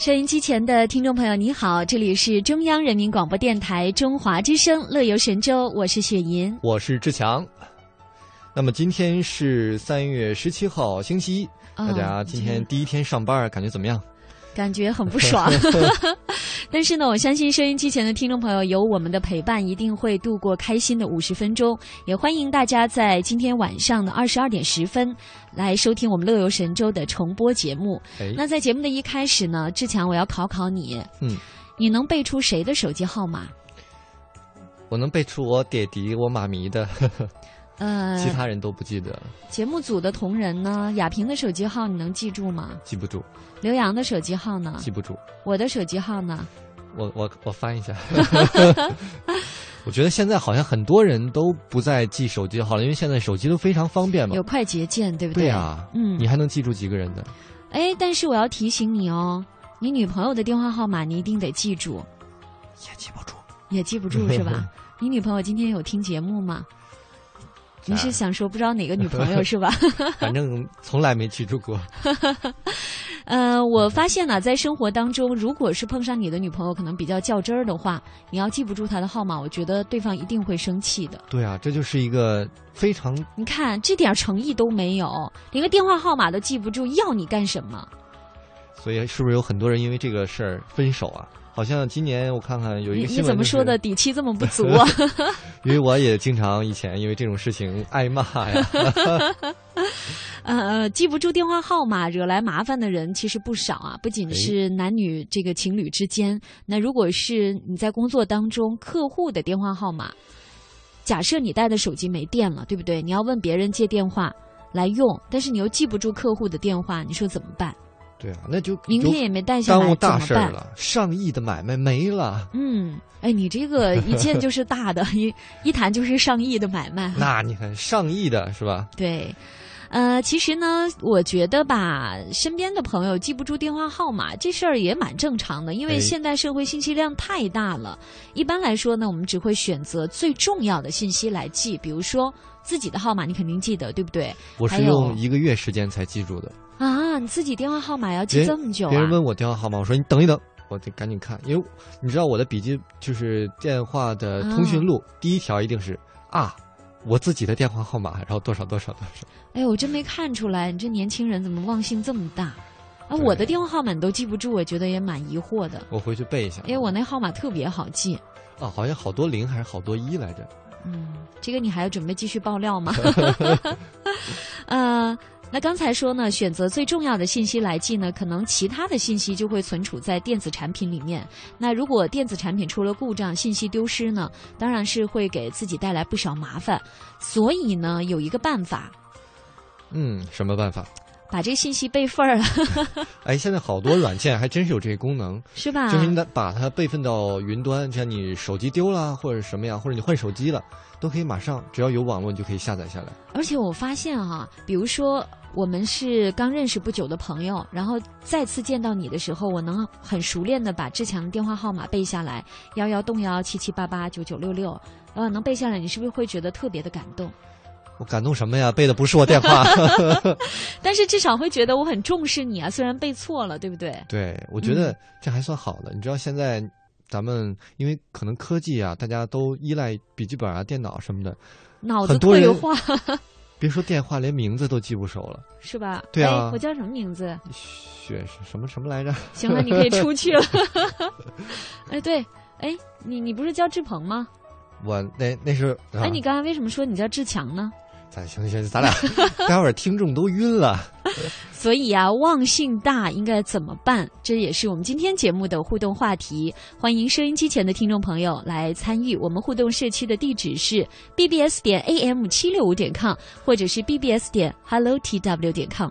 收音机前的听众朋友，你好，这里是中央人民广播电台中华之声《乐游神州》，我是雪银，我是志强。那么今天是三月十七号，星期一，大家今天第一天上班，感觉怎么样？感觉很不爽，但是呢，我相信收音机前的听众朋友有我们的陪伴，一定会度过开心的五十分钟。也欢迎大家在今天晚上的二十二点十分来收听我们《乐游神州》的重播节目。那在节目的一开始呢，志强，我要考考你，嗯，你能背出谁的手机号码？我能背出我爹地、我妈咪的。呃，其他人都不记得。节目组的同仁呢？亚萍的手机号你能记住吗？记不住。刘洋的手机号呢？记不住。我的手机号呢？我我我翻一下。我觉得现在好像很多人都不再记手机号了，因为现在手机都非常方便嘛，有快捷键，对不对？对啊，嗯，你还能记住几个人的？哎，但是我要提醒你哦，你女朋友的电话号码你一定得记住。也记不住。也记不住是吧？你女朋友今天有听节目吗？你是想说不知道哪个女朋友 是吧？反正从来没记住过。呃，我发现呢，在生活当中，如果是碰上你的女朋友可能比较较真儿的话，你要记不住她的号码，我觉得对方一定会生气的。对啊，这就是一个非常……你看这点诚意都没有，连个电话号码都记不住，要你干什么？所以，是不是有很多人因为这个事儿分手啊？好像今年我看看有一个你怎么说的底气这么不足啊？因为我也经常以前因为这种事情挨骂呀。呃，记不住电话号码惹来麻烦的人其实不少啊，不仅是男女这个情侣之间，那如果是你在工作当中客户的电话号码，假设你带的手机没电了，对不对？你要问别人借电话来用，但是你又记不住客户的电话，你说怎么办？对啊，那就明天也没带下来，耽误大事了。上亿的买卖没了。嗯，哎，你这个 一见就是大的，一一谈就是上亿的买卖。那你看上亿的是吧？对，呃，其实呢，我觉得吧，身边的朋友记不住电话号码这事儿也蛮正常的，因为现代社会信息量太大了。一般来说呢，我们只会选择最重要的信息来记，比如说自己的号码，你肯定记得，对不对？我是用一个月时间才记住的。啊，你自己电话号码要记这么久啊？别人问我电话号码，我说你等一等，我得赶紧看，因为你知道我的笔记就是电话的通讯录，第一条一定是啊，我自己的电话号码，然后多少多少多少。哎，我真没看出来，你这年轻人怎么忘性这么大？啊，我的电话号码你都记不住，我觉得也蛮疑惑的。我回去背一下。因为我那号码特别好记。啊，好像好多零还是好多一来着？嗯，这个你还要准备继续爆料吗？呃。那刚才说呢，选择最重要的信息来记呢，可能其他的信息就会存储在电子产品里面。那如果电子产品出了故障，信息丢失呢，当然是会给自己带来不少麻烦。所以呢，有一个办法。嗯，什么办法？把这信息备份儿。哎，现在好多软件还真是有这个功能，是吧？就是你把它备份到云端，像你手机丢了或者什么样，或者你换手机了，都可以马上只要有网络，你就可以下载下来。而且我发现哈，比如说。我们是刚认识不久的朋友，然后再次见到你的时候，我能很熟练的把志强的电话号码背下来，幺幺洞幺七七八八九九六六，呃，能背下来，你是不是会觉得特别的感动？我感动什么呀？背的不是我电话，但是至少会觉得我很重视你啊，虽然背错了，对不对？对，我觉得这还算好的。你知道现在咱们因为可能科技啊，大家都依赖笔记本啊、电脑什么的，脑子特有话。别说电话，连名字都记不熟了，是吧？对啊，我叫什么名字？雪什么什么来着？行了，你可以出去了。哎，对，哎，你你不是叫志鹏吗？我那那是。哎，你刚才为什么说你叫志强呢？咱行行，咱俩 待会儿听众都晕了。所以啊，忘性大应该怎么办？这也是我们今天节目的互动话题。欢迎收音机前的听众朋友来参与。我们互动社区的地址是 bbs 点 am 七六五点 com，或者是 bbs 点 hello tw 点 com。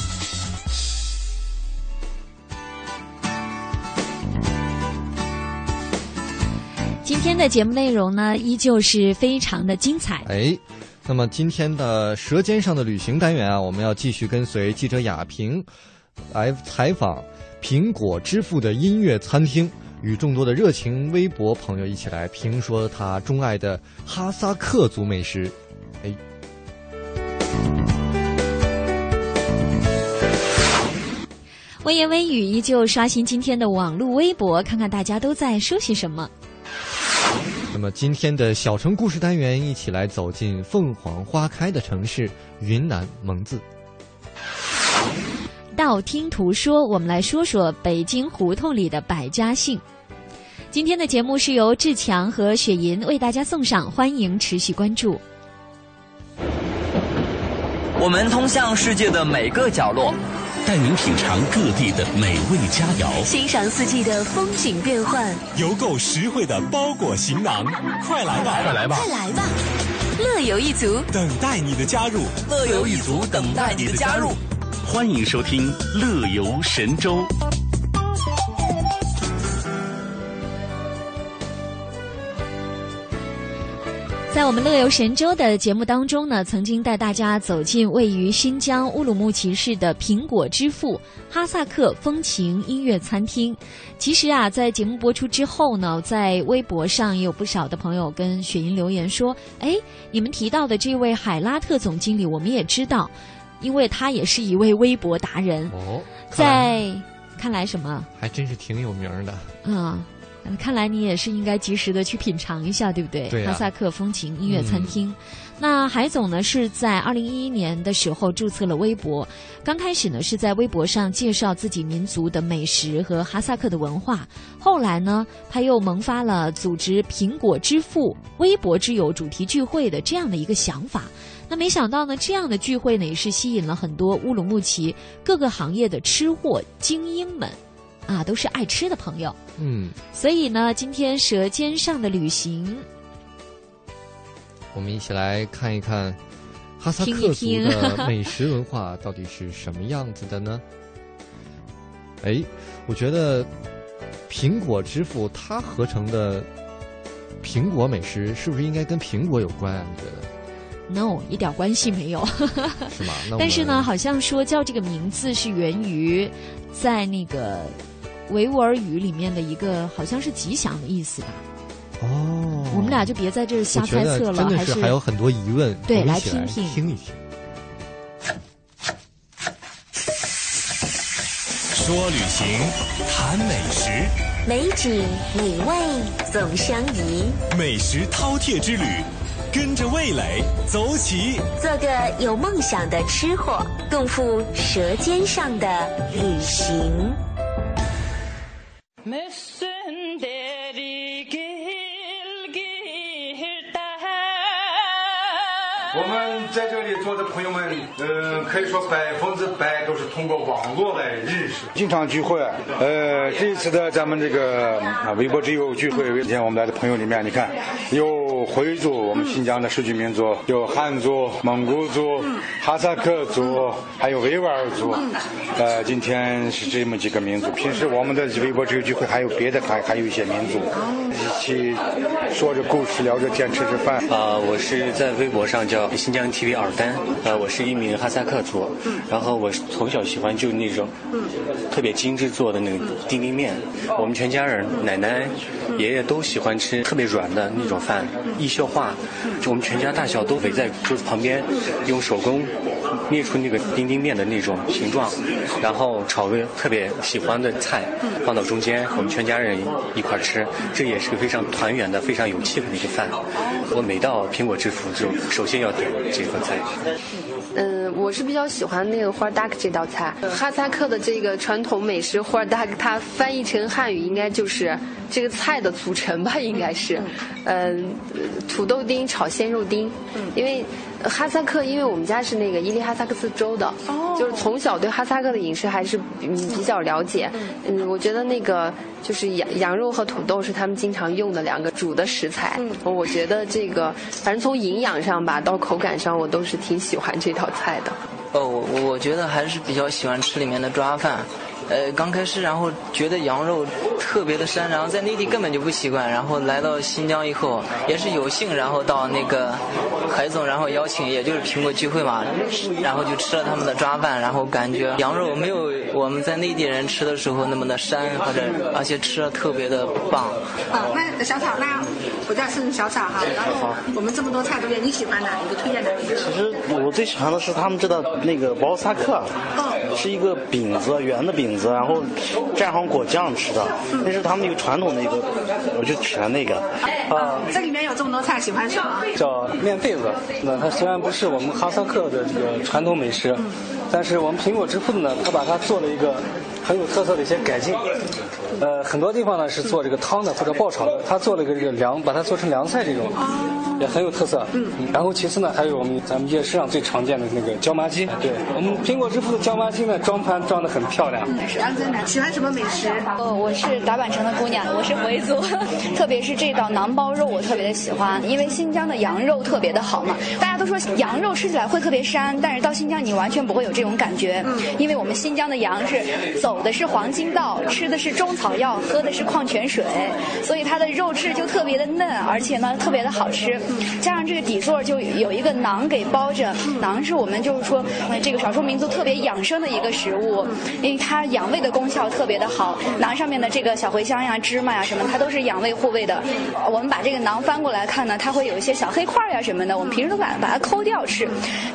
天的节目内容呢，依旧是非常的精彩。哎，那么今天的《舌尖上的旅行》单元啊，我们要继续跟随记者雅萍来采访苹果之父的音乐餐厅，与众多的热情微博朋友一起来评说他钟爱的哈萨克族美食。哎，微言微语依旧刷新今天的网络微博，看看大家都在说些什么。那么今天的小城故事单元，一起来走进凤凰花开的城市云南蒙自。道听途说，我们来说说北京胡同里的百家姓。今天的节目是由志强和雪银为大家送上，欢迎持续关注。我们通向世界的每个角落，带您品尝各地的美味佳肴，欣赏四季的风景变幻，邮购实惠的包裹行囊。快来吧，快来吧，快来吧！乐游一族等待你的加入，乐游一族等待你的加入。欢迎收听《乐游神州》。在我们乐游神州的节目当中呢，曾经带大家走进位于新疆乌鲁木齐市的苹果之父哈萨克风情音乐餐厅。其实啊，在节目播出之后呢，在微博上也有不少的朋友跟雪莹留言说：“哎，你们提到的这位海拉特总经理，我们也知道，因为他也是一位微博达人。哦，在看来什么？还真是挺有名的。嗯。”看来你也是应该及时的去品尝一下，对不对？对、哈萨克风情音乐餐厅。嗯、那海总呢是在二零一一年的时候注册了微博，刚开始呢是在微博上介绍自己民族的美食和哈萨克的文化，后来呢他又萌发了组织“苹果之父”微博之友主题聚会的这样的一个想法。那没想到呢，这样的聚会呢也是吸引了很多乌鲁木齐各个行业的吃货精英们。啊，都是爱吃的朋友，嗯，所以呢，今天《舌尖上的旅行》，我们一起来看一看哈萨克族的美食文化到底是什么样子的呢？哎，我觉得苹果之父他合成的苹果美食，是不是应该跟苹果有关啊？你觉得？No，一点关系没有，是吗？但是呢，好像说叫这个名字是源于在那个。维吾尔语里面的一个好像是吉祥的意思吧？哦，我们俩就别在这儿瞎猜测了，还是还有很多疑问。对，来听听听一听。说旅行，谈美食，美景美味总相宜。美食饕餮之旅，跟着味蕾走起。做个有梦想的吃货，共赴舌尖上的旅行。我们在这里坐的朋友们，嗯，可以说百分之百都是通过网络来认识，经常聚会。呃，这一次的咱们这个啊微博之友聚会，今天我们来的朋友里面，你看有回族，我们新疆的十居民族，有汉族、蒙古族、哈萨克族，还有维吾尔族。呃，今天是这么几个民族。平时我们的微博这个聚会还有别的，还还有一些民族一起说着故事，聊着天，吃着饭。啊，我是在微博上叫。新疆 TV 尔丹，呃，我是一名哈萨克族，然后我从小喜欢就那种特别精致做的那个丁丁面，我们全家人奶奶、爷爷都喜欢吃特别软的那种饭，易消化。就我们全家大小都围在桌子旁边，用手工捏出那个丁丁面的那种形状，然后炒个特别喜欢的菜放到中间，我们全家人一块吃，这也是个非常团圆的、非常有气氛的一个饭。我每到苹果之福就首先要点这份菜。嗯，我是比较喜欢那个花达克这道菜。哈萨克的这个传统美食花达克，它翻译成汉语应该就是这个菜的组成吧？应该是，嗯，土豆丁炒鲜肉丁。因为哈萨克，因为我们家是那个伊犁哈萨克斯州的，就是从小对哈萨克的饮食还是嗯比较了解。嗯，我觉得那个就是羊羊肉和土豆是他们经常用的两个主的食材。嗯，我觉得这个反正从营养上吧，到口感上，我都是挺喜欢这道菜的。哦，我我觉得还是比较喜欢吃里面的抓饭。呃，刚开始然后觉得羊肉特别的膻，然后在内地根本就不习惯，然后来到新疆以后也是有幸，然后到那个海总然后邀请，也就是苹果聚会嘛，然后就吃了他们的抓饭，然后感觉羊肉没有我们在内地人吃的时候那么的膻，或者而且吃的特别的棒。啊，那小草呢？我叫是小草哈，然后我们这么多菜都有，你喜欢哪一个？推荐哪一个？其实我最喜欢的是他们这道那个包萨克，是一个饼子，圆的饼子，然后蘸上果酱吃的，那是他们一个传统的一个，我就喜欢那个。啊，这里面有这么多菜，喜欢什么？叫面肺子，那它虽然不是我们哈萨克的这个传统美食，但是我们苹果之父呢，他把它做了一个很有特色的一些改进。呃，很多地方呢是做这个汤的或者爆炒的，他做了一个这个凉，把它做成凉菜这种，也很有特色。嗯。然后其次呢，还有我们咱们夜市上最常见的那个椒麻鸡。对，我们苹果之父的椒麻鸡呢，装盘装的很漂亮。杨真的喜欢什么美食？哦，我是达坂城的姑娘，我是回族，特别是这道馕包肉，我特别的喜欢，因为新疆的羊肉特别的好嘛。大家都说羊肉吃起来会特别膻，但是到新疆你完全不会有这种感觉，嗯因为我们新疆的羊是走的是黄金道，吃的是中草药，喝的是矿泉水，所以它的肉质就特别的嫩，而且呢特别的好吃。加上这个底座就有一个馕给包着，馕是我们就是说这个少数民族特别养生的一个食物，因为它养胃的功效特别的好。馕上面的这个小茴香呀、芝麻呀什么，它都是养胃护胃的。我们把这个馕翻过来看呢，它会有一些小黑块呀什么的，我们平时都把把它抠掉吃。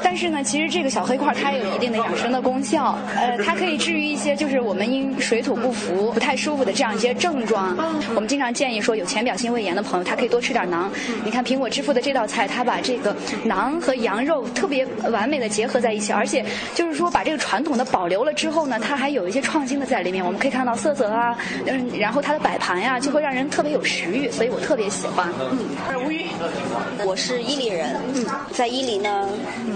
但是呢，其实这个小黑块它有一定的养生的功效，呃，它可以治愈一些就是我们因水土不服不太舒服的这样一些症状。我们经常建议说，有浅表性胃炎的朋友，他可以多吃点馕。你看苹果之父的这道菜，他把这个馕和羊肉特别完美的结合在一起，而且就是说把这个传统的保留了之后呢，它还有一些创新的在里面。我们可以看到色泽啊，嗯，然后它的摆盘呀，就会让人特别有食欲，所以我特别喜欢。嗯，吴语，我是伊犁人。嗯，在伊犁呢，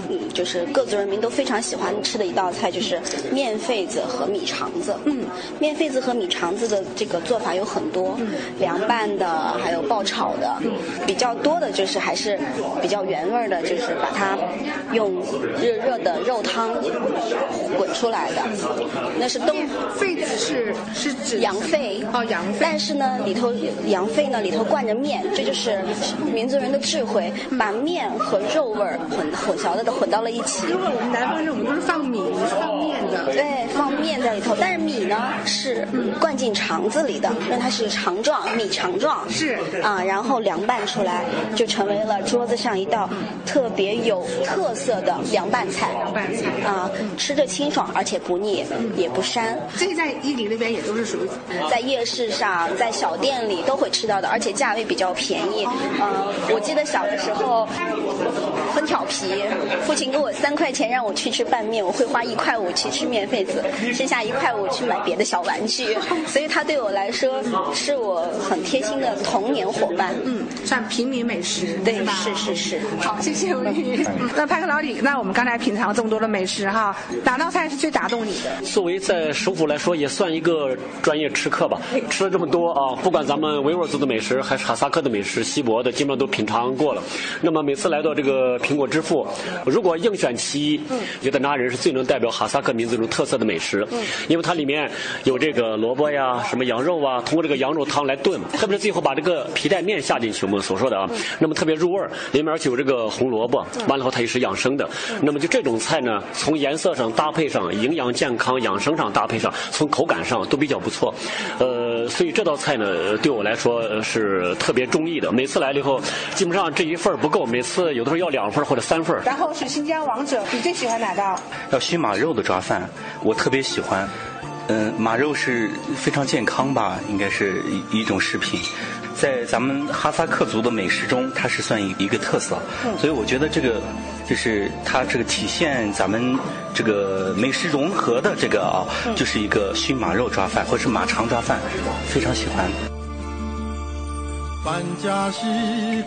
嗯，就是各族人民都非常喜欢吃的一道菜就是面肺子和米肠子。嗯，面肺子和米肠子的这个做法有很多，凉拌的，还有爆炒的。比较多的就是还是比较原味的，就是把它用热热的肉汤滚出来的。那是东肺子是是指羊肺哦，羊肺。但是呢，里头羊肺呢里头灌着面，这就是民族人的智慧，把面和肉味儿混混淆的都混到了一起。因为我们南方人我们都是放米，放面的。对，放面在里头，但是米呢是灌进肠子里的，因为它是肠状，米肠状。是啊，然后凉拌出来，就成为了桌子上一道特别有特色的凉拌菜。凉拌菜啊，吃着清爽，而且不腻，也不膻。这个在伊犁那边也都是属于在夜市上、在小店里都会吃到的，而且价位比较便宜。呃，我记得小的时候很调皮，父亲给我三块钱让我去吃拌面，我会花一块五去吃面肺子，剩下一块五去买别的小玩具。所以它对我来说是我很贴心的童年伙伴。嗯，算平民美食，对，是是是。好，谢谢吴宇。那派克老李，那我们刚才品尝了这么多的美食哈，哪道菜是最打动你的？作为在首府来说，也算一个专业吃客吧。吃了这么多啊，不管咱们维吾尔族的美食，还是哈萨克的美食、锡伯的，基本上都品尝过了。那么每次来到这个苹果之父，如果硬选其一，觉得那人是最能代表哈萨克民族这种特色的美食，因为它里面有这个萝卜呀、什么羊肉啊，通过这个羊肉汤来炖，特别是最后把这个皮带面下进去，我们所说的啊，那么特别入味儿，里面且有这个红萝卜，完了后它也是养生的。那么就这种菜呢，从颜色上搭配上，营养健康、养生上搭配上，从口感上都比较不错。呃，所以这道菜呢，对我来说是特别中意的。每次来了以后，基本上这一份不够，每次有的时候要两份或者三份。然后是新疆王者，你最喜欢哪道？要熏马肉的抓饭，我特别喜欢。嗯，马肉是非常健康吧，应该是一一种食品，在咱们哈萨克族的美食中，它是算一一个特色。所以我觉得这个就是它这个体现咱们这个美食融合的这个啊，就是一个熏马肉抓饭或者是马肠抓饭，非常喜欢。搬家时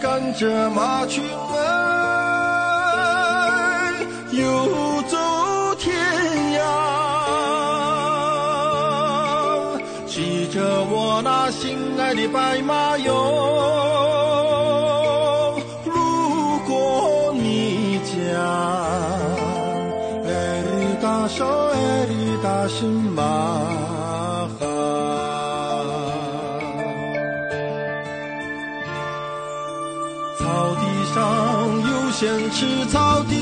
赶着马群儿游走那心爱的白马哟，路过你家，艾里达少，艾里达什马。草地上有先吃草地，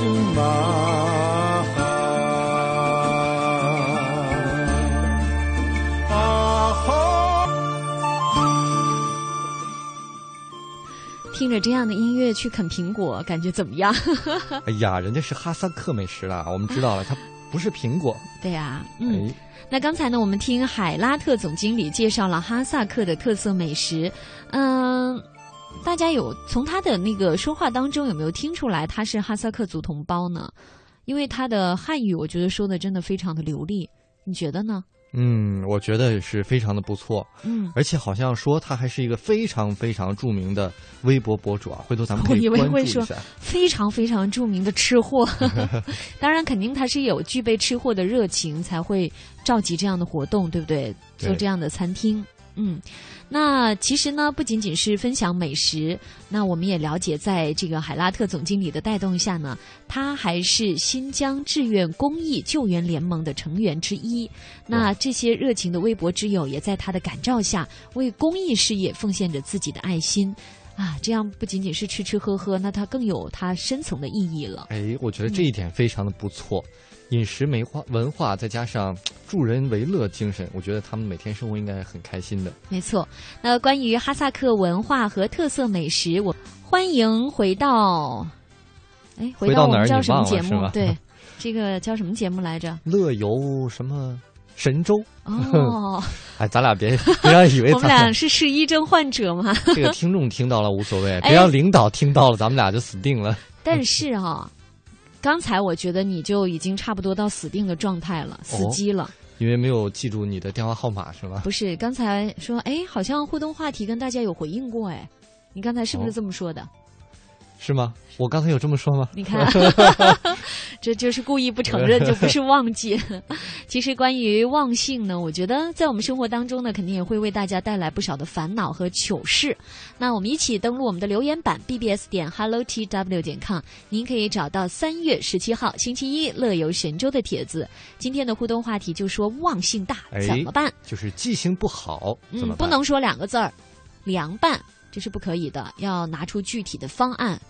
里达什马。听着这样的音乐去啃苹果，感觉怎么样？哎呀，人家是哈萨克美食啦，我们知道了，它不是苹果。对呀、嗯。那刚才呢，我们听海拉特总经理介绍了哈萨克的特色美食，嗯、大家有从他的那个说话当中有没有听出来他是哈萨克族同胞呢？因为他的汉语，我觉得说的真的非常的流利，你觉得呢？嗯，我觉得是非常的不错。嗯，而且好像说他还是一个非常非常著名的微博博主啊，回头咱们可以 关注会说一下。非常非常著名的吃货，当然肯定他是有具备吃货的热情，才会召集这样的活动，对不？对做这样的餐厅，嗯。那其实呢，不仅仅是分享美食，那我们也了解，在这个海拉特总经理的带动下呢，他还是新疆志愿公益救援联盟的成员之一。那这些热情的微博之友，也在他的感召下，为公益事业奉献着自己的爱心。啊，这样不仅仅是吃吃喝喝，那它更有它深层的意义了。哎，我觉得这一点非常的不错。饮食文化文化，再加上助人为乐精神，我觉得他们每天生活应该很开心的。没错，那关于哈萨克文化和特色美食，我欢迎回到，哎，回到哪儿到我们叫什么节目？对，这个叫什么节目来着？乐游什么神州？哦，哎，咱俩别别让以为 我们咱俩是失忆症患者吗？这个听众听到了无所谓，哎别让领导听到了，咱们俩就死定了。但是哈、刚才我觉得你就已经差不多到死定的状态了，死机了。因为没有记住你的电话号码是吧？不是，刚才说，哎，好像互动话题跟大家有回应过，哎，你刚才是不是哦这么说的？是吗？我刚才有这么说吗？你看，这就是故意不承认，就不是忘记。其实关于忘性呢，我觉得在我们生活当中呢，肯定也会为大家带来不少的烦恼和糗事。那我们一起登录我们的留言板 bbs 点 hello tw 点 com，您可以找到三月十七号星期一乐游神州的帖子。今天的互动话题就说忘性大哎，怎么办？就是记性不好，怎嗯，么？不能说两个字儿，凉拌这是不可以的，要拿出具体的方案。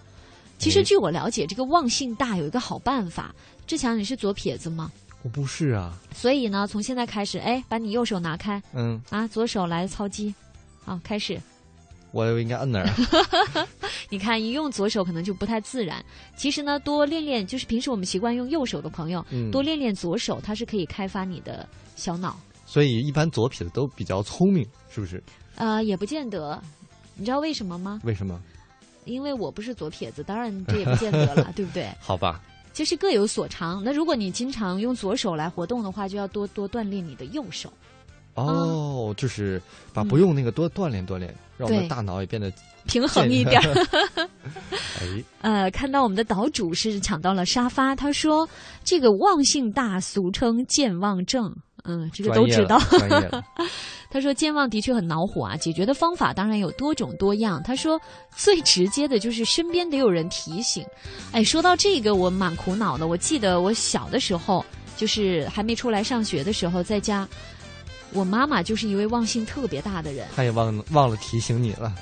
其实哎据我了解，这个忘性大有一个好办法。志强，你是左撇子吗？我不是啊，所以呢，从现在开始，哎，把你右手拿开，嗯，啊，左手来操机，好，开始。我应该摁哪儿啊？你看，一用左手可能就不太自然。其实呢，多练练，就是平时我们习惯用右手的朋友，嗯多练练左手，它是可以开发你的小脑。所以一般左撇子都比较聪明，是不是？呃，也不见得。你知道为什么吗？为什么？因为我不是左撇子，当然这也不见得了，对不对？好吧，其实各有所长。那如果你经常用左手来活动的话，就要多多锻炼你的右手。哦，就是把不用那个多锻炼锻炼，让我们的大脑也变得平衡一点 哎，呃，看到我们的岛主是抢到了沙发，他说这个忘性大，俗称健忘症。嗯，这个都知道。他说健忘的确很恼火啊，解决的方法当然有多种多样。他说最直接的就是身边得有人提醒。哎，说到这个，我蛮苦恼的。我记得我小的时候，就是还没出来上学的时候，在家，我妈妈就是一位忘性特别大的人。她也忘忘了提醒你了。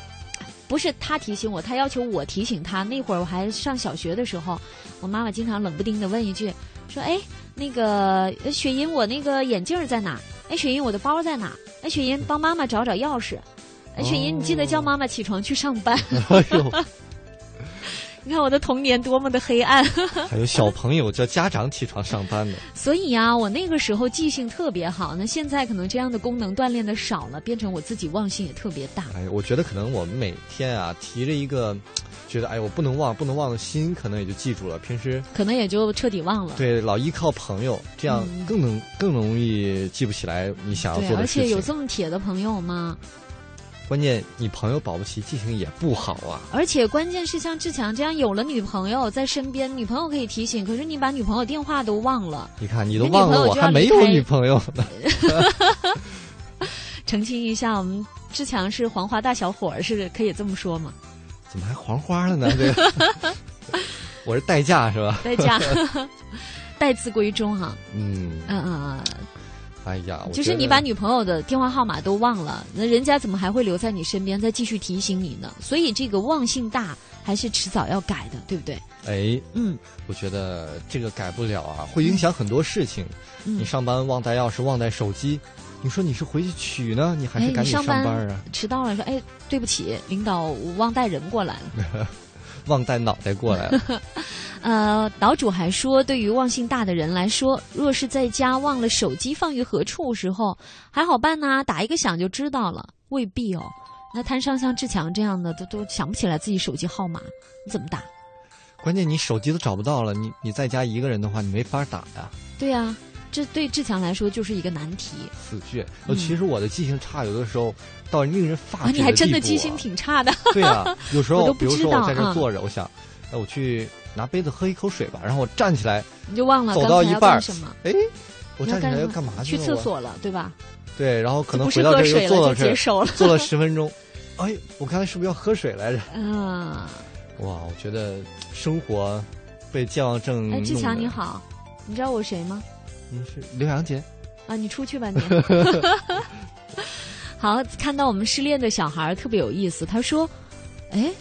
不是他提醒我，他要求我提醒他。那会儿我还上小学的时候，我妈妈经常冷不丁的问一句，说：“哎，那个雪莹，我那个眼镜在哪？哎，雪莹，我的包在哪？哎，雪莹，帮妈妈找找钥匙。哎，雪莹，你记得叫妈妈起床去上班。”哎呦。你看我的童年多么的黑暗！还有小朋友叫家长起床上班的。所以啊，我那个时候记性特别好。那现在可能这样的功能锻炼的少了，变成我自己忘性也特别大。哎，我觉得可能我们每天啊提着一个，觉得哎我不能忘不能忘的心，可能也就记住了。平时可能也就彻底忘了。对，老依靠朋友，这样更能更容易记不起来你想要做的事情。而且有这么铁的朋友吗？关键你朋友保不齐记性也不好啊，而且关键是像志强这样有了女朋友在身边，女朋友可以提醒，可是你把女朋友电话都忘了。你看，你都忘了，我还没有女朋友呢。澄清一下，我们志强是黄花大小伙儿，是可以这么说吗？怎么还黄花了呢？这个，我是代驾是吧？代驾，待字闺中哈。嗯嗯嗯嗯。哎呀，就是你把女朋友的电话号码都忘了，那人家怎么还会留在你身边再继续提醒你呢？所以这个忘性大还是迟早要改的，对不对？哎，嗯，我觉得这个改不了啊，会影响很多事情。你上班忘带钥匙、忘带手机，你说你是回去取呢，你还是赶紧上班啊？迟到了，说哎，对不起，领导，我忘带人过来了，忘带脑袋过来了。呃，岛主还说，对于忘性大的人来说，若是在家忘了手机放于何处时候，还好办呢，打一个响就知道了。未必哦，那摊上像志强这样的，都都想不起来自己手机号码，你怎么打？关键你手机都找不到了，你你在家一个人的话，你没法打呀。对呀，这对志强来说就是一个难题。死倔！呃，其实我的记性差，有的时候到令人发指你还真的记性挺差的。对啊，有时候 比如说我在这坐着，我想，哎，我去。拿杯子喝一口水吧，然后我站起来，你就忘了走到一半什么？哎，我站起来要干嘛去？去厕所了，对吧？对，然后可能回到这又坐到这，坐了十分钟。哎，我刚才是不是要喝水来着？啊！哇，我觉得生活被健忘症。哎，志强你好，你知道我谁吗？你是刘洋杰。啊，你出去吧你。好，看到我们失恋的小孩特别有意思。他说：“哎，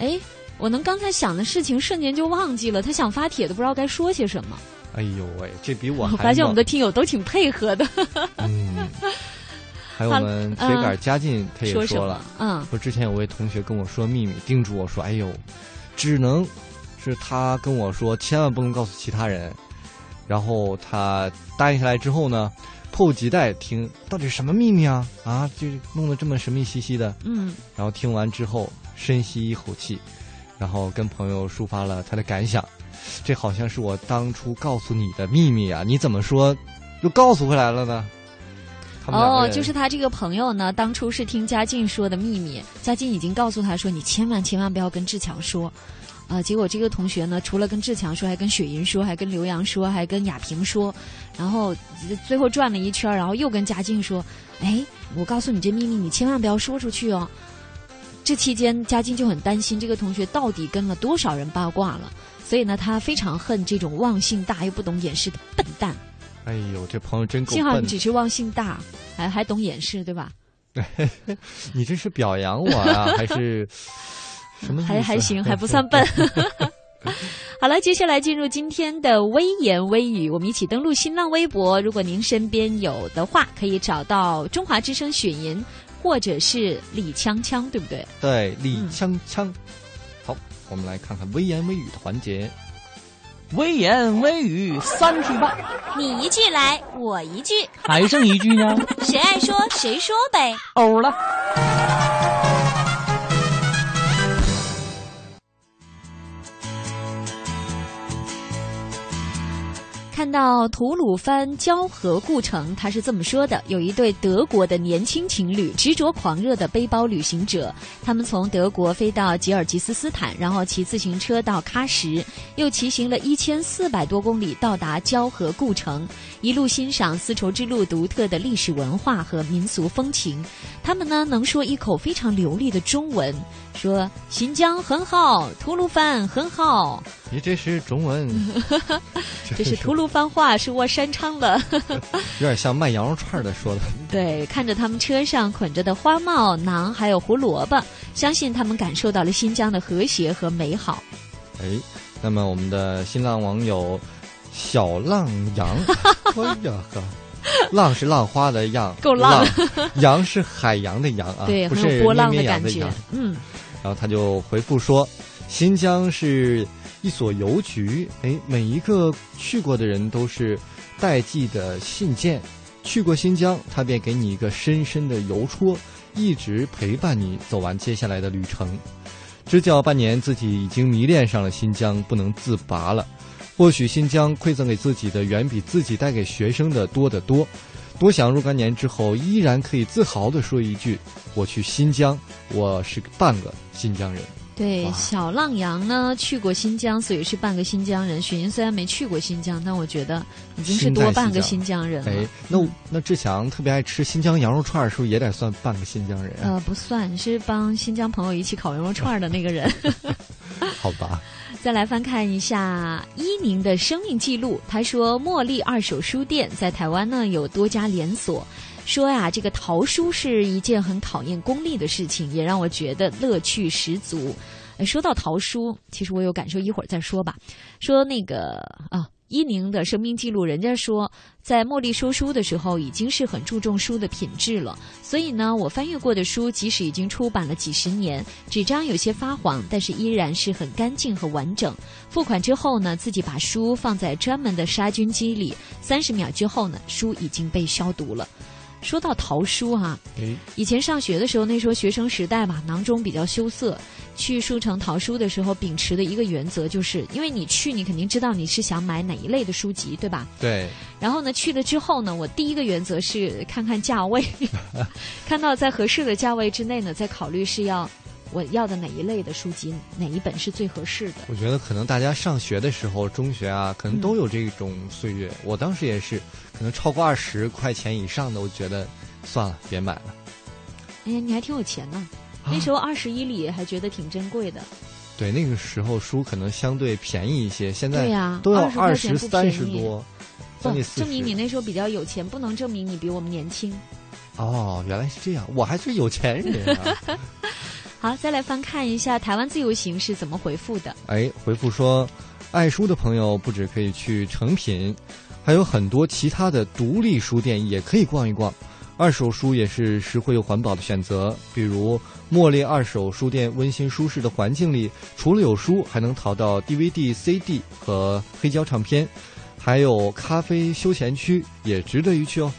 哎。”我能刚才想的事情瞬间就忘记了，他想发帖都不知道该说些什么。哎呦喂，这比我还 发现我们的听友都挺配合的。嗯，还有我们铁杆嘉进，他也说了，嗯，说之前有位同学跟我说秘密，叮嘱我说：“哎呦，只能是他跟我说，千万不能告诉其他人。”然后他答应下来之后呢，迫不及待听到底什么秘密啊？啊，就弄得这么神秘兮兮的。嗯，然后听完之后，深吸一口气。然后跟朋友抒发了他的感想，这好像是我当初告诉你的秘密啊！你怎么说又告诉回来了呢？哦，就是他这个朋友呢，当初是听嘉靖说的秘密，嘉靖已经告诉他说，你千万千万不要跟志强说。啊，结果这个同学呢，除了跟志强说，还跟雪莹说，还跟刘洋说，还跟雅萍说，然后最后转了一圈，然后又跟嘉靖说，哎，我告诉你这秘密，你千万不要说出去哦。这期间，嘉靖就很担心这个同学到底跟了多少人八卦了，所以呢，他非常恨这种忘性大又不懂掩饰的笨蛋。哎呦，这朋友真够幸好你只是忘性大，还还懂掩饰，对吧？你这是表扬我啊，还是什么？还还行，还不算笨。好了，接下来进入今天的微言微语，我们一起登录新浪微博。如果您身边有的话，可以找到中华之声雪银。或者是李锵锵，对不对？对，李锵锵。好，我们来看看微言微语的环节。微言微语三句半，你一句来，我一句，还剩一句呢？谁爱说谁说呗。欧了。看到吐鲁番交河故城，他是这么说的：有一对德国的年轻情侣，执着狂热的背包旅行者，他们从德国飞到吉尔吉斯斯坦，然后骑自行车到喀什，又骑行了一千四百多公里到达交河故城，一路欣赏丝绸之路独特的历史文化和民俗风情。他们呢能说一口非常流利的中文，说新疆很好，吐鲁番很好。你这是中文，这是吐鲁番话，是我擅长的。有点像卖羊肉串的说的。对，看着他们车上捆着的花帽、馕，还有胡萝卜，相信他们感受到了新疆的和谐和美好。哎，那么我们的新浪网友小浪羊，哎呀呵，浪是浪花的浪，够浪。羊是海洋的洋啊，对，不是波浪的感觉。嗯，然后他就回复说，新疆是。一所邮局，哎，每一个去过的人都是代寄的信件。去过新疆，他便给你一个深深的邮戳，一直陪伴你走完接下来的旅程。支教半年，自己已经迷恋上了新疆，不能自拔了。或许新疆馈赠给自己的远比自己带给学生的多得多。多想若干年之后，依然可以自豪地说一句：“我去新疆，我是半个新疆人。”对，小浪羊呢去过新疆，所以是半个新疆人。雪莹虽然没去过新疆，但我觉得已经是多半个新疆人了。哎，那那志强特别爱吃新疆羊肉串，是不是也得算半个新疆人？呃，不算是帮新疆朋友一起烤羊肉串的那个人。好吧。再来翻看一下伊宁的生命记录，他说茉莉二手书店在台湾呢有多家连锁。说呀，这个淘书是一件很考验功力的事情，也让我觉得乐趣十足。说到淘书，其实我有感受，一会儿再说吧。说那个啊，伊宁的生命记录，人家说在茉莉收书的时候，已经是很注重书的品质了。所以呢，我翻阅过的书，即使已经出版了几十年，纸张有些发黄，但是依然是很干净和完整。付款之后呢，自己把书放在专门的杀菌机里，三十秒之后呢，书已经被消毒了。说到淘书哈，以前上学的时候，那时候学生时代嘛，囊中比较羞涩。去书城淘书的时候，秉持的一个原则就是，因为你去，你肯定知道你是想买哪一类的书籍，对吧？对。然后呢，去了之后呢，我第一个原则是看看价位，看到在合适的价位之内呢，再考虑是要。我要的哪一类的书籍，哪一本是最合适的？我觉得可能大家上学的时候，中学啊，可能都有这种岁月。我当时也是，可能超过二十块钱以上的，我觉得算了，别买了。哎呀，你还挺有钱呢！那时候二十一里还觉得挺珍贵的。对，那个时候书可能相对便宜一些，现在对呀，都要二十三十多。不，证明你那时候比较有钱，不能证明你比我们年轻。哦，原来是这样，我还是有钱人啊。好，再来翻看一下台湾自由行是怎么回复的。哎，回复说，爱书的朋友不止可以去成品，还有很多其他的独立书店也可以逛一逛。二手书也是实惠又环保的选择，比如茉莉二手书店温馨舒适的环境里，除了有书，还能淘到 DVD、CD 和黑胶唱片，还有咖啡休闲区也值得一去哦。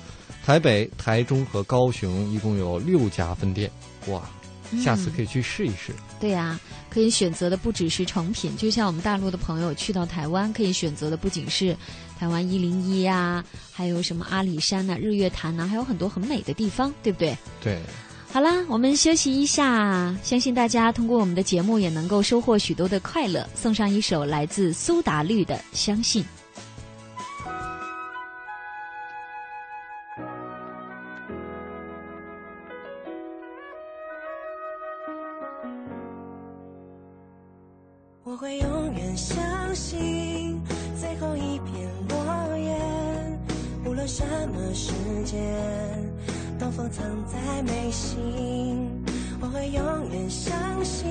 台北、台中和高雄一共有六家分店，哇！下次可以去试一试。对呀，可以选择的不只是成品，就像我们大陆的朋友去到台湾，可以选择的不仅是台湾一零一呀，还有什么阿里山呐、日月潭呐，还有很多很美的地方，对不对？对。好啦，我们休息一下，相信大家通过我们的节目也能够收获许多的快乐。送上一首来自苏打绿的《相信》。会永远相信最后一片落叶，无论什么时间，东风藏在眉心。我会永远相信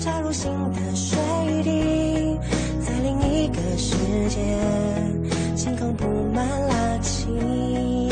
插入新的水滴，在另一个世界，星空布满了晴。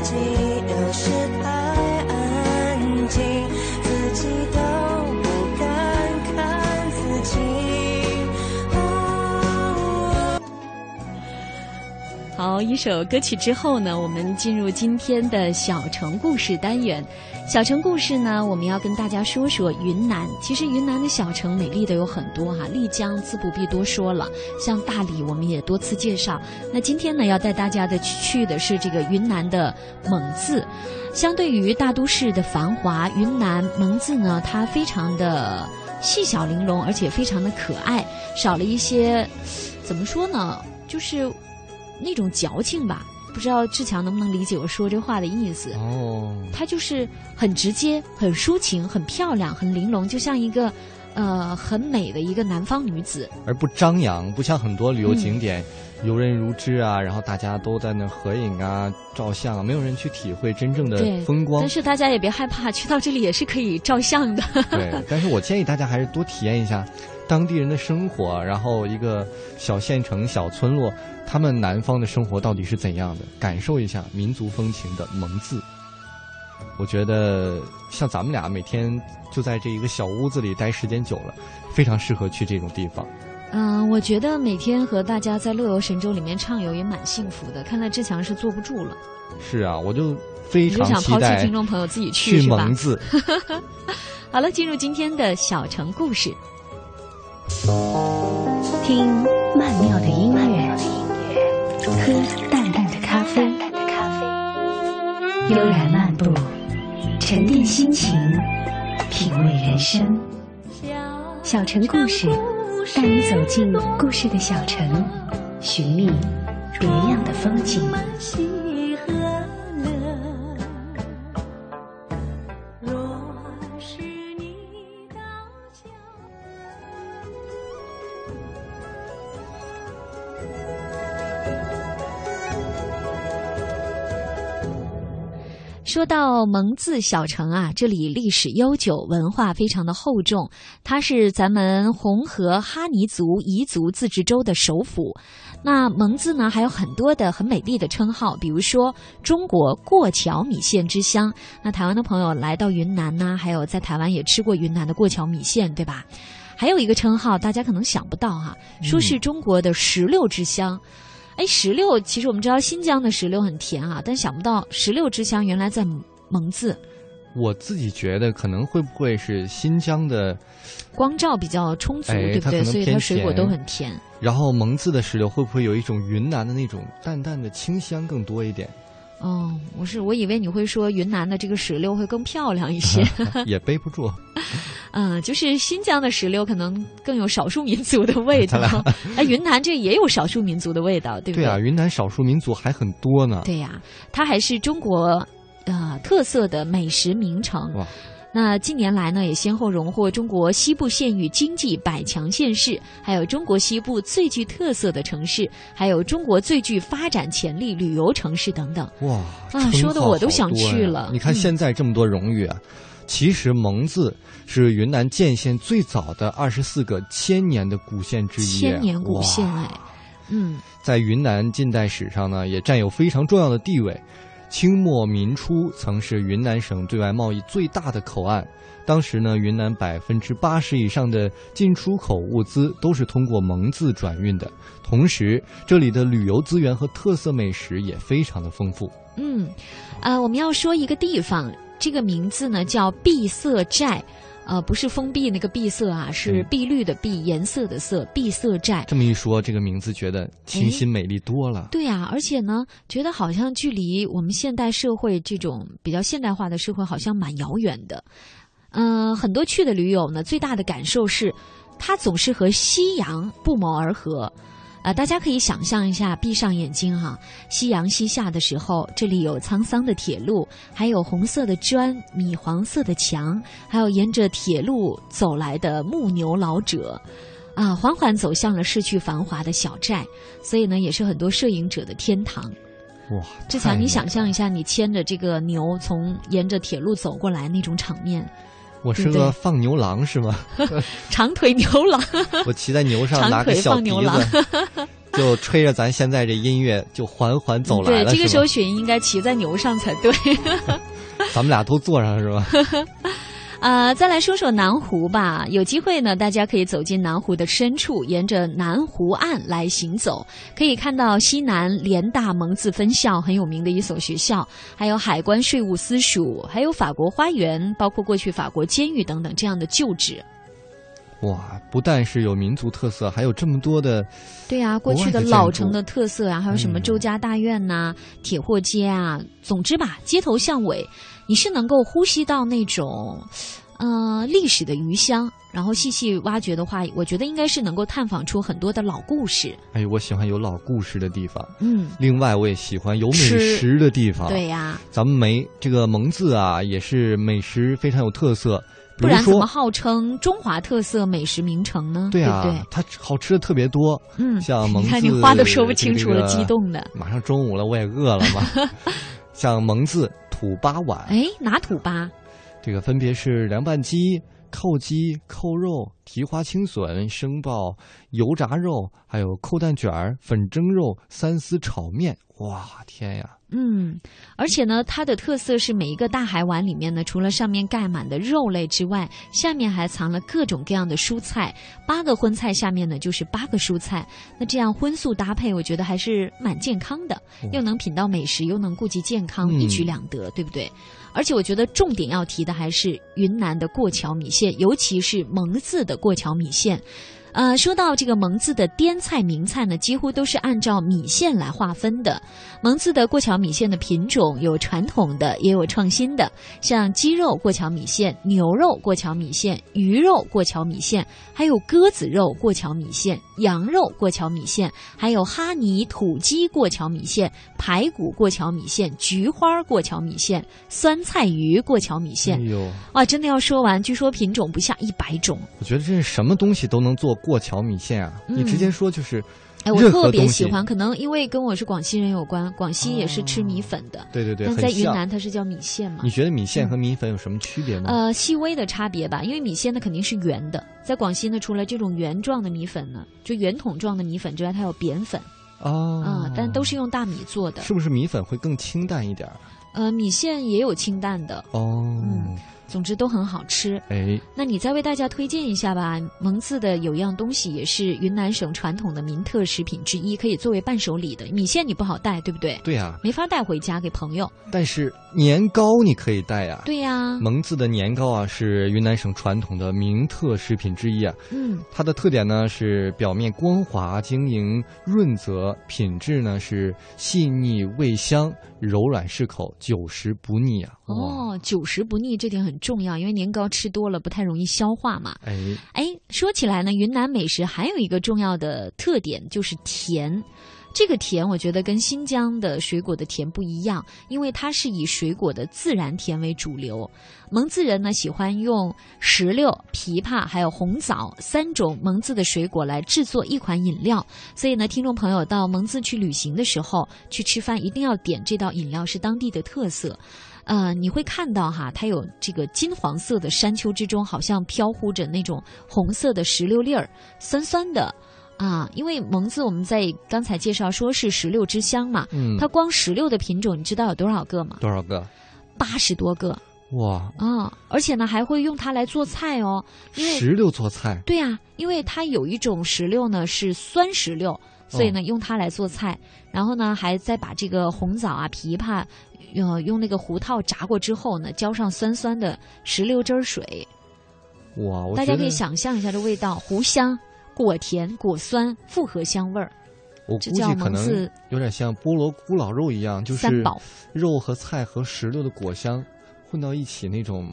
己，有时一首歌曲之后呢，我们进入今天的小城故事单元。小城故事呢，我们要跟大家说说云南。其实云南的小城美丽的有很多哈，丽江自不必多说了，像大理我们也多次介绍。那今天呢，要带大家的去的是这个云南的蒙自。相对于大都市的繁华，云南蒙自呢，它非常的细小玲珑，而且非常的可爱，少了一些怎么说呢，就是那种矫情吧。不知道志强能不能理解我说这话的意思？哦，她就是很直接、很抒情、很漂亮、很玲珑，就像一个呃很美的一个南方女子。而不张扬，不像很多旅游景点、游人如织啊，然后大家都在那合影啊、照相啊，没有人去体会真正的风光但。是大家也别害怕，去到这里也是可以照相的。对，但是我建议大家还是多体验一下当地人的生活，然后一个小县城、小村落，他们南方的生活到底是怎样的，感受一下民族风情的蒙自。我觉得像咱们俩每天就在这一个小屋子里待时间久了，非常适合去这种地方。嗯、我觉得每天和大家在乐游神州里面畅游也蛮幸福的。看来志强是坐不住了，是啊，我就非常期待抛弃听众朋友自己去是吧蒙？自。好了，进入今天的小城故事。听曼妙的音乐，喝淡淡的咖啡，悠然漫步，沉淀心情，品味人生。小城故事，带你走进故事的小城，寻觅别样的风景。到蒙自小城啊，这里历史悠久，文化非常的厚重。它是咱们红河哈尼族彝族自治州的首府。那蒙自呢，还有很多的很美丽的称号，比如说中国过桥米线之乡。那台湾的朋友来到云南呢，还有在台湾也吃过云南的过桥米线，对吧？还有一个称号，大家可能想不到哈、说是中国的石榴之乡。哎，石榴其实我们知道新疆的石榴很甜啊，但想不到石榴之乡原来在蒙自，我自己觉得可能会不会是新疆的，光照比较充足，哎对不对？所以它水果都很甜。然后蒙自的石榴会不会有一种云南的那种淡淡的清香更多一点？哦，我是我以为你会说云南的这个石榴会更漂亮一些，也背不住。嗯，就是新疆的石榴可能更有少数民族的味道。哎，云南这也有少数民族的味道，对不对啊，云南少数民族还很多呢。对呀、它还是中国呃特色的美食名城。哇那近年来呢，也先后荣获中国西部县域经济百强县市，还有中国西部最具特色的城市，还有中国最具发展潜力旅游城市等等。哇啊说的我都想去了你看嗯现在这么多荣誉啊，其实蒙自是云南建县最早的二十四个千年的古县之一。千年古县哎，嗯，在云南近代史上呢，也占有非常重要的地位。清末民初曾是云南省对外贸易最大的口岸，当时呢，云南百分之八十以上的进出口物资都是通过蒙自转运的。同时，这里的旅游资源和特色美食也非常的丰富。嗯，呃，我们要说一个地方，这个名字呢叫碧色寨，呃，不是封闭那个闭塞啊，是嗯碧绿的碧，颜色的色，碧色寨。这么一说，这个名字觉得清新美丽多了。对呀、而且呢，觉得好像距离我们现代社会这种比较现代化的社会好像蛮遥远的。嗯、很多去的驴友呢，最大的感受是，它总是和夕阳不谋而合。啊、大家可以想象一下，闭上眼睛哈、夕阳西下的时候，这里有沧桑的铁路，还有红色的砖、米黄色的墙，还有沿着铁路走来的牧牛老者。啊，缓缓走向了逝去繁华的小寨，所以呢，也是很多摄影者的天堂。哇，志强，你想象一下，你牵着这个牛从沿着铁路走过来那种场面，我是个放牛郎是吗？长腿牛郎，我骑在牛上，拿个小笛放牛郎。子，就吹着咱现在这音乐，就缓缓走来对，了，这个时候雪莹应该骑在牛上才对。咱们俩都坐上是吧？啊、再来说说南湖吧。有机会呢，大家可以走进南湖的深处，沿着南湖岸来行走，可以看到西南联大蒙自分校很有名的一所学校，还有海关税务司署，还有法国花园，包括过去法国监狱等等这样的旧址。哇，不但是有民族特色，还有这么多的对啊，过去的老城的特色啊，还有什么嗯周家大院呐、铁货街啊，总之吧，街头巷尾，你是能够呼吸到那种，呃，历史的余香。然后细细挖掘的话，我觉得应该是能够探访出很多的老故事。哎，我喜欢有老故事的地方。嗯，另外我也喜欢有美食的地方。对呀咱们梅这个蒙自啊，也是美食非常有特色。不然怎么，号称中华特色美食名城呢？对啊，不对？它好吃的特别多。嗯像蒙自，你看你话都说不清楚了这个激动的马上中午了，我也饿了嘛。像蒙自土八碗，哎，哪土八？这个分别是凉拌鸡、扣鸡、扣肉、蹄花青笋、生爆、油炸肉，还有扣蛋卷儿、粉蒸肉、三丝炒面。哇，天呀！嗯，而且呢，它的特色是每一个大海碗里面呢，除了上面盖满的肉类之外，下面还藏了各种各样的蔬菜。八个荤菜下面呢，就是八个蔬菜。那这样荤素搭配，我觉得还是蛮健康的，又能品到美食，又能顾及健康，嗯一举两得，对不对？而且我觉得重点要提的还是云南的过桥米线，尤其是蒙自的过桥米线。呃，说到这个蒙自的滇菜名菜呢，几乎都是按照米线来划分的。蒙自的过桥米线的品种有传统的，也有创新的，像鸡肉过桥米线、牛肉过桥米线、鱼肉过桥米线，还有鸽子肉过桥米线、羊肉过桥米线，还有哈尼土鸡过桥米线、排骨过桥米线、菊花过桥米线、酸菜鱼过桥米线哎。呦，哇，真的要说完，据说品种不下一百种。我觉得这是什么东西都能做过桥米线啊！嗯你直接说就是，哎，我特别喜欢，可能因为跟我是广西人有关，广西也是吃米粉的，对对对，但在云南它是叫米线嘛。你。觉得米线和米粉有什么区别吗？呃，细微的差别吧，因为米线呢肯定是圆的，在广西呢，除了这种圆状的米粉呢，就圆筒状的米粉之外，它有扁粉。哦。啊、但都是用大米做的。是不是米粉会更清淡一点？呃，米线也有清淡的，哦，总之都很好吃。哎，那你再为大家推荐一下吧。蒙自的有样东西也是云南省传统的名特食品之一，可以作为伴手礼的。米线你不好带，对不对？对呀、没法带回家给朋友。但是年糕你可以带呀、对呀、蒙自的年糕啊，是云南省传统的名特食品之一啊。嗯，它的特点呢是表面光滑晶莹、润泽，品质呢是细腻味香、柔软适口、久食不腻啊。哦，久食不腻这点很重要，因为年糕吃多了不太容易消化嘛。哎，哎，说起来呢，云南美食还有一个重要的特点就是甜。这个甜，我觉得跟新疆的水果的甜不一样，因为它是以水果的自然甜为主流。蒙自人呢喜欢用石榴、枇杷还有红枣三种蒙自的水果来制作一款饮料，所以呢，听众朋友到蒙自去旅行的时候，去吃饭一定要点这道饮料，是当地的特色。呃，你会看到哈，它有这个金黄色的山丘之中，好像飘忽着那种红色的石榴粒儿，酸酸的啊。因为蒙自我们在刚才介绍说是石榴之乡嘛，嗯它光石榴的品种你知道有多少个吗？多少个？八十多个哇，啊！而且呢还会用它来做菜哦，因为石榴做菜，对呀、因为它有一种石榴呢是酸石榴，所以呢、用它来做菜，然后呢还再把这个红枣啊、枇杷，呃，用那个胡桃炸过之后呢，浇上酸酸的石榴汁儿水，哇，我大家可以想象一下这味道，胡香、果甜、果酸，复合香味儿。我估计可能有点像菠萝咕老肉一样，就是肉和菜和石榴的果香混到一起那种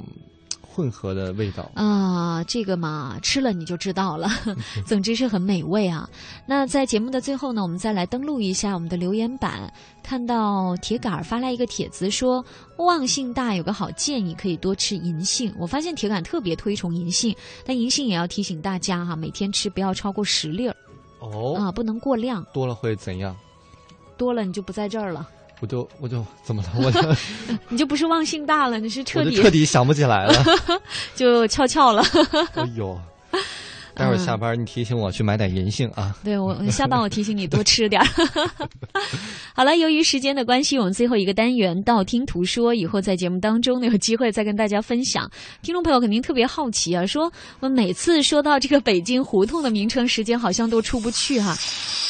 混合的味道。啊，这个嘛，吃了你就知道了。总之是很美味啊。那在节目的最后呢，我们再来登录一下我们的留言板，看到铁杆儿发来一个帖子说，忘性大有个好建议，可以多吃银杏。我发现铁杆特别推崇银杏，但银杏也要提醒大家哈，每天吃不要超过十粒儿哦，啊，不能过量，多了会怎样？多了你就不在这儿了，我就我就怎么了？我就 你就不是忘性大了，你是彻底彻底想不起来了。就翘翘了。哎呦，待会儿下班你提醒我去买点银杏啊。对我下班我提醒你多吃点儿。好了，由于时间的关系，我们最后一个单元道听途说，以后在节目当中呢有机会再跟大家分享。听众朋友肯定特别好奇啊，说我每次说到这个北京胡同的名称，时间好像都出不去哈、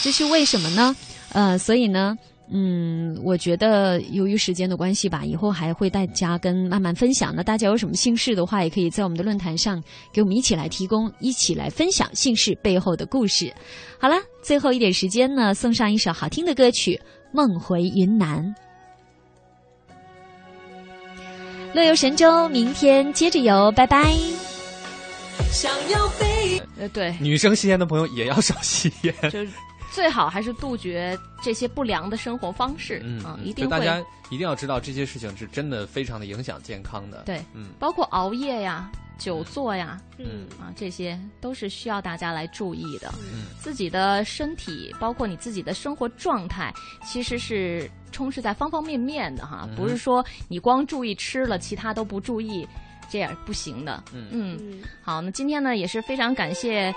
这是为什么呢？呃，所以呢。嗯，我觉得由于时间的关系吧，以后还会大家跟慢慢分享。那大家有什么姓氏的话，也可以在我们的论坛上给我们一起来提供，一起来分享姓氏背后的故事。好了，最后一点时间呢，送上一首好听的歌曲《梦回云南》。乐游神州，明天接着游，拜拜。想要飞，呃，对，女生吸烟的朋友也要少吸烟。就是最好还是杜绝这些不良的生活方式，嗯啊，一定会大家一定要知道这些事情是真的非常的影响健康的。对，嗯，包括熬夜呀、久坐呀，嗯啊，这些都是需要大家来注意的。嗯，自己的身体，包括你自己的生活状态，其实是充斥在方方面面的哈，嗯不是说你光注意吃了，其他都不注意，这样不行的。嗯嗯，好，那今天呢也是非常感谢。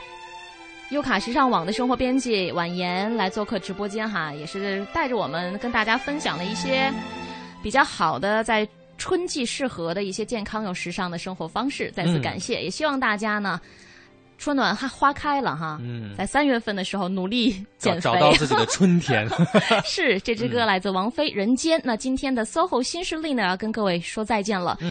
优卡时尚网的生活编辑婉言来做客直播间哈，也是带着我们跟大家分享了一些比较好的在春季适合的一些健康又时尚的生活方式。再次感谢，也希望大家呢。春暖花花开了哈，嗯在三月份的时候努力减肥，找到自己的春天。是这支歌来自王菲《人间》。那今天的 SOHO 新势力呢，要跟各位说再见了。